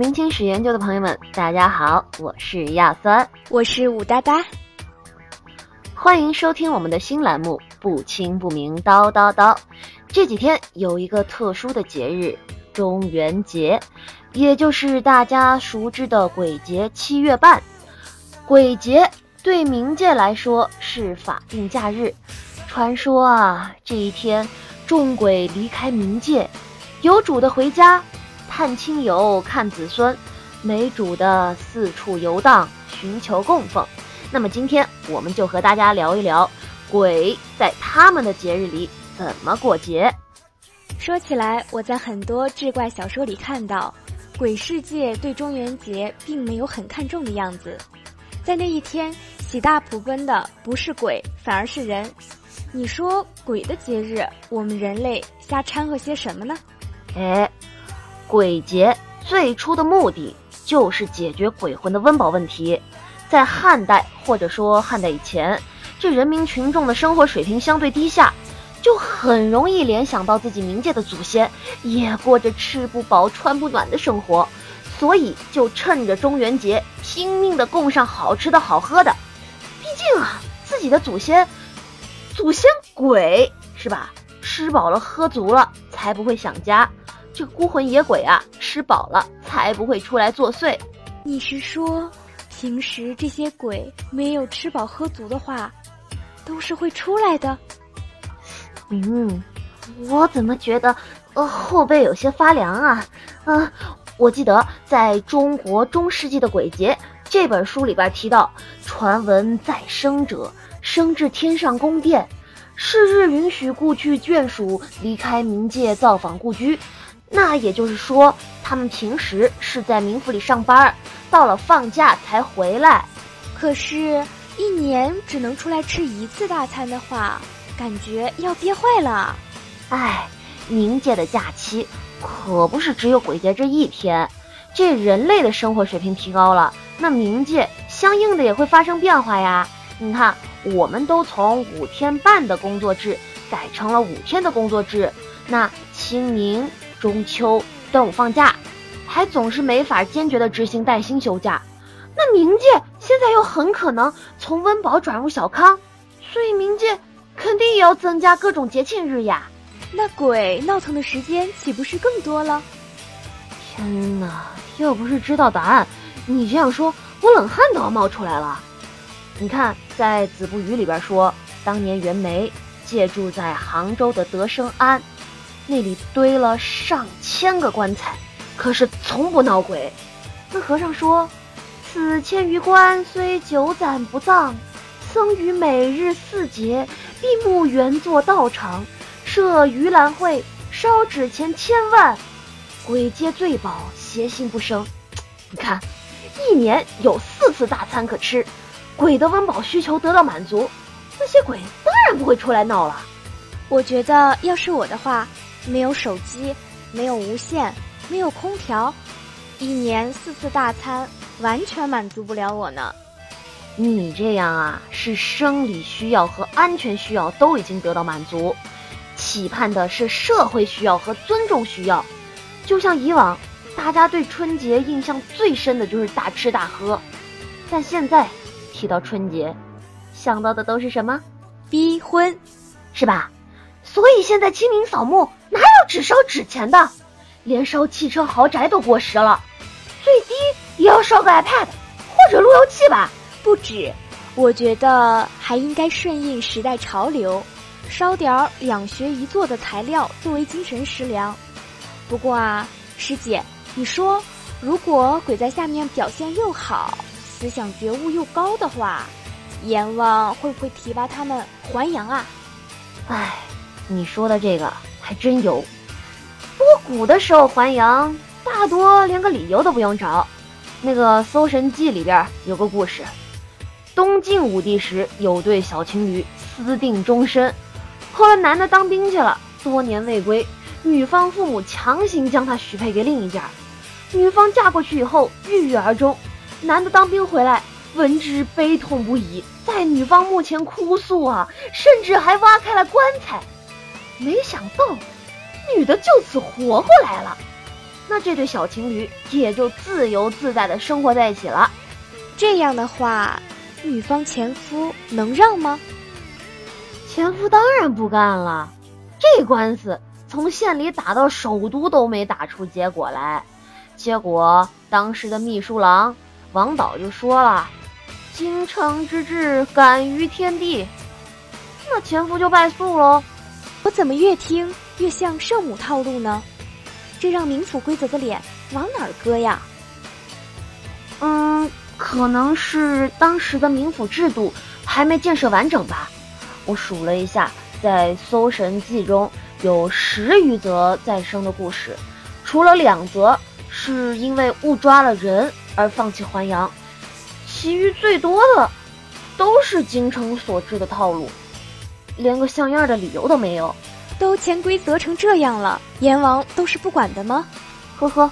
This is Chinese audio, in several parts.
明清史研究的朋友们，大家好，我是亚酸，我是武哒哒，欢迎收听我们的新栏目《不清不明叨叨叨》。这几天有一个特殊的节日——中元节，也就是大家熟知的鬼节七月半。鬼节对冥界来说是法定假日，传说啊，这一天众鬼离开冥界，有主的回家。探亲友、看子孙，没主的四处游荡，寻求供奉。那么今天我们就和大家聊一聊，鬼在他们的节日里怎么过节。说起来，我在很多志怪小说里看到，鬼世界对中元节并没有很看重的样子。在那一天，喜大普奔的不是鬼，反而是人。你说鬼的节日，我们人类瞎掺和些什么呢？哎。鬼节最初的目的就是解决鬼魂的温饱问题。在汉代或者说汉代以前，这人民群众的生活水平相对低下，就很容易联想到自己冥界的祖先也过着吃不饱穿不暖的生活，所以就趁着中元节拼命的供上好吃的好喝的。毕竟啊，自己的祖先，祖先鬼是吧？吃饱了喝足了，才不会想家。这孤魂野鬼啊，吃饱了才不会出来作祟。你是说，平时这些鬼没有吃饱喝足的话，都是会出来的？嗯，我怎么觉得呃后背有些发凉啊？啊，我记得在中国中世纪的鬼节这本书里边提到，传闻再生者升至天上宫殿，是日允许故去眷属离开冥界造访故居。那也就是说，他们平时是在冥府里上班，到了放假才回来。可是，一年只能出来吃一次大餐的话，感觉要憋坏了。哎，冥界的假期可不是只有鬼节这一天。这人类的生活水平提高了，那冥界相应的也会发生变化呀。你看，我们都从五天半的工作制改成了五天的工作制，那清明。中秋、端午放假，还总是没法坚决的执行带薪休假。那冥界现在又很可能从温饱转入小康，所以冥界肯定也要增加各种节庆日呀。那鬼闹腾的时间岂不是更多了？天哪！要不是知道答案，你这样说，我冷汗都要冒出来了。你看，在《子不语》里边说，当年袁枚借住在杭州的德生庵。那里堆了上千个棺材，可是从不闹鬼。那和尚说：“此千余棺虽久暂不葬，僧于每日四节闭目原作道场，设盂兰会，烧纸钱千万，鬼皆醉饱，邪心不生。”你看，一年有四次大餐可吃，鬼的温饱需求得到满足，那些鬼当然不会出来闹了。我觉得，要是我的话。没有手机，没有无线，没有空调，一年四次大餐完全满足不了我呢。你这样啊，是生理需要和安全需要都已经得到满足，期盼的是社会需要和尊重需要。就像以往，大家对春节印象最深的就是大吃大喝，但现在提到春节，想到的都是什么？逼婚，是吧？所以现在清明扫墓只烧纸钱的，连烧汽车豪宅都过时了，最低也要烧个 iPad 或者路由器吧。不止，我觉得还应该顺应时代潮流，烧点儿两学一做的材料作为精神食粮。不过啊，师姐，你说如果鬼在下面表现又好，思想觉悟又高的话，阎王会不会提拔他们还阳啊？唉。你说的这个还真有，不过古的时候还阳，大多连个理由都不用找。那个《搜神记》里边有个故事，东晋武帝时有对小情侣私定终身，后来男的当兵去了，多年未归，女方父母强行将他许配给另一家，女方嫁过去以后郁郁而终，男的当兵回来闻之悲痛不已，在女方墓前哭诉啊，甚至还挖开了棺材。没想到，女的就此活过来了。那这对小情侣也就自由自在的生活在一起了。这样的话，女方前夫能让吗？前夫当然不干了，这官司从县里打到首都都没打出结果来。结果当时的秘书郎王导就说了：“京城之治，感于天地。”那前夫就败诉喽。我怎么越听越像圣母套路呢？这让冥府规则的脸往哪儿搁呀？嗯，可能是当时的冥府制度还没建设完整吧。我数了一下，在《搜神记》中有十余则再生的故事，除了两则是因为误抓了人而放弃还阳，其余最多的都是京城所制的套路，连个像样的理由都没有。都潜规则成这样了，阎王都是不管的吗？呵呵，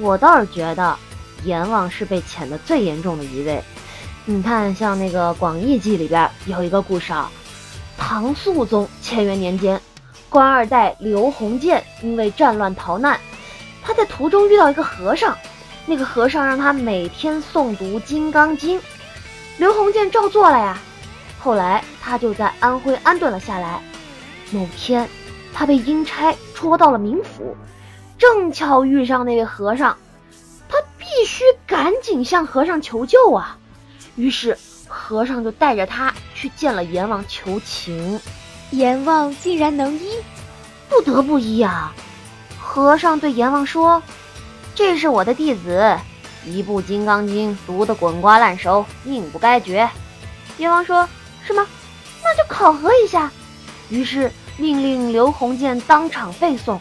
我倒是觉得阎王是被潜的最严重的一位。你看，像那个《广义记》里边有一个故事啊，唐肃宗乾元年间，官二代刘弘建因为战乱逃难，他在途中遇到一个和尚，那个和尚让他每天诵读《金刚经》，刘弘建照做了呀。后来他就在安徽安顿了下来。某天，他被阴差捉到了冥府，正巧遇上那位和尚，他必须赶紧向和尚求救啊！于是和尚就带着他去见了阎王求情，阎王竟然能医，不得不医啊！和尚对阎王说：“这是我的弟子，一部《金刚经》读得滚瓜烂熟，命不该绝。”阎王说：“是吗？那就考核一下。”于是。命令刘洪建当场背诵，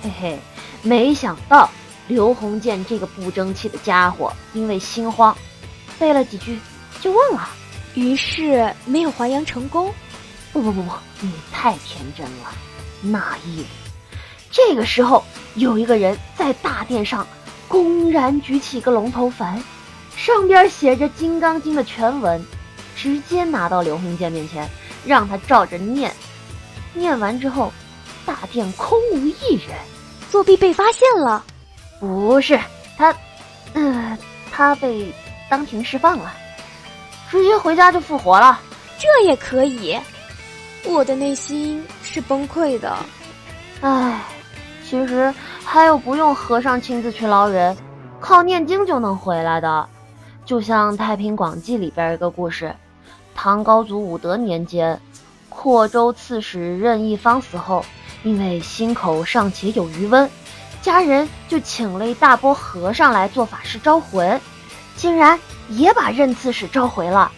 嘿嘿，没想到刘洪建这个不争气的家伙，因为心慌，背了几句就忘了，于是没有还阳成功。不不不不，你太天真了，那意思。这个时候，有一个人在大殿上公然举起个龙头幡，上边写着《金刚经》的全文，直接拿到刘洪建面前，让他照着念。念完之后，大殿空无一人，作弊被发现了。不是他，呃，他被当庭释放了，直接回家就复活了。这也可以？我的内心是崩溃的。唉，其实还有不用和尚亲自去捞人，靠念经就能回来的。就像《太平广记》里边一个故事，唐高祖武德年间。霍州刺史任义方死后，因为心口尚且有余温，家人就请了一大波和尚来做法事招魂，竟然也把任刺史召回了。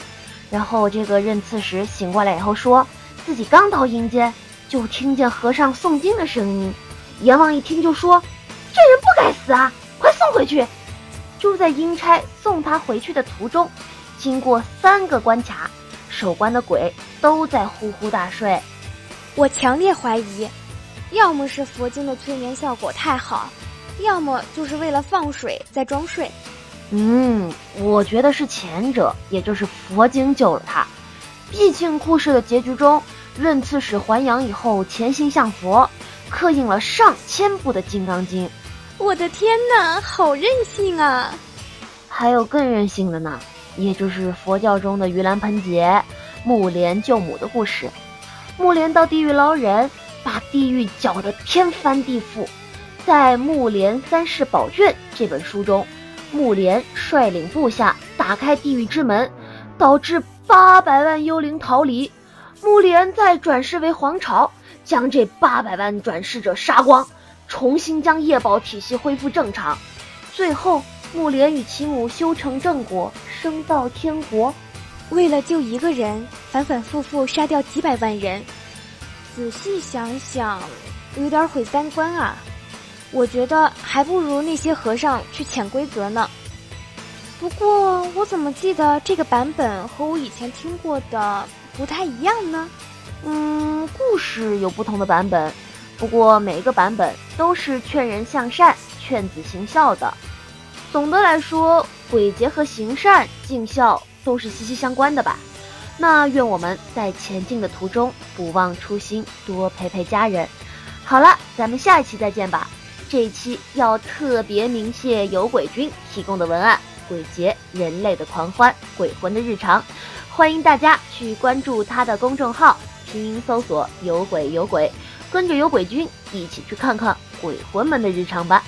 然后这个任刺史醒过来以后，说自己刚到阴间，就听见和尚诵经的声音。阎王一听就说：“这人不该死啊，快送回去！”就在阴差送他回去的途中，经过三个关卡。守关的鬼都在呼呼大睡，我强烈怀疑，要么是佛经的催眠效果太好，要么就是为了放水在装睡。嗯，我觉得是前者，也就是佛经救了他。毕竟故事的结局中，任刺史还阳以后潜心向佛，刻印了上千部的《金刚经》。我的天哪，好任性啊！还有更任性的呢。也就是佛教中的盂兰盆节、木莲救母的故事。木莲到地狱捞人，把地狱搅得天翻地覆。在《木莲三世宝卷》这本书中，木莲率领部下打开地狱之门，导致八百万幽灵逃离。木莲再转世为皇朝，将这八百万转世者杀光，重新将业宝体系恢复正常。最后。木莲与其母修成正果，升到天国。为了救一个人，反反复复杀掉几百万人。仔细想想，有点毁三观啊！我觉得还不如那些和尚去潜规则呢。不过，我怎么记得这个版本和我以前听过的不太一样呢？嗯，故事有不同的版本，不过每一个版本都是劝人向善、劝子行孝的。总的来说，鬼节和行善尽孝都是息息相关的吧。那愿我们在前进的途中不忘初心，多陪陪家人。好了，咱们下一期再见吧。这一期要特别鸣谢有鬼君提供的文案，鬼节人类的狂欢，鬼魂的日常，欢迎大家去关注他的公众号，拼音搜索有鬼有鬼，跟着有鬼君一起去看看鬼魂们的日常吧。